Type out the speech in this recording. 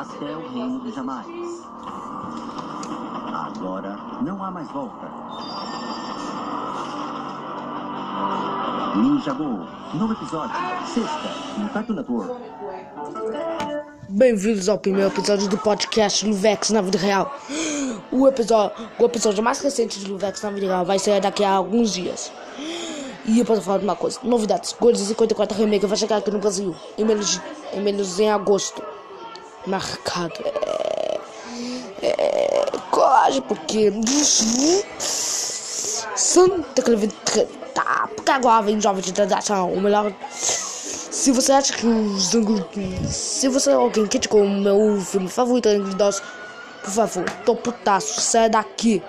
até o reino de Jamais. Agora não há mais volta. Ninja Go, novo episódio, sexta, no Cartoon Network. Bem-vindos ao primeiro episódio do podcast Luvex na vida real. O episódio, o episódio mais recente de Luvex na vida real vai ser daqui a alguns dias. E eu posso falar de uma coisa: novidades. Gold 54 Remake vai chegar aqui no Brasil em menos, em menos em agosto. Marcado. É, é, coragem, porque. Santa. Tá, porque agora vem jovem de transação. O melhor. Se você acha que os. Se você é alguém criticou o meu filme favorito, Ângulos Doce, por favor, tô putaço, sai daqui.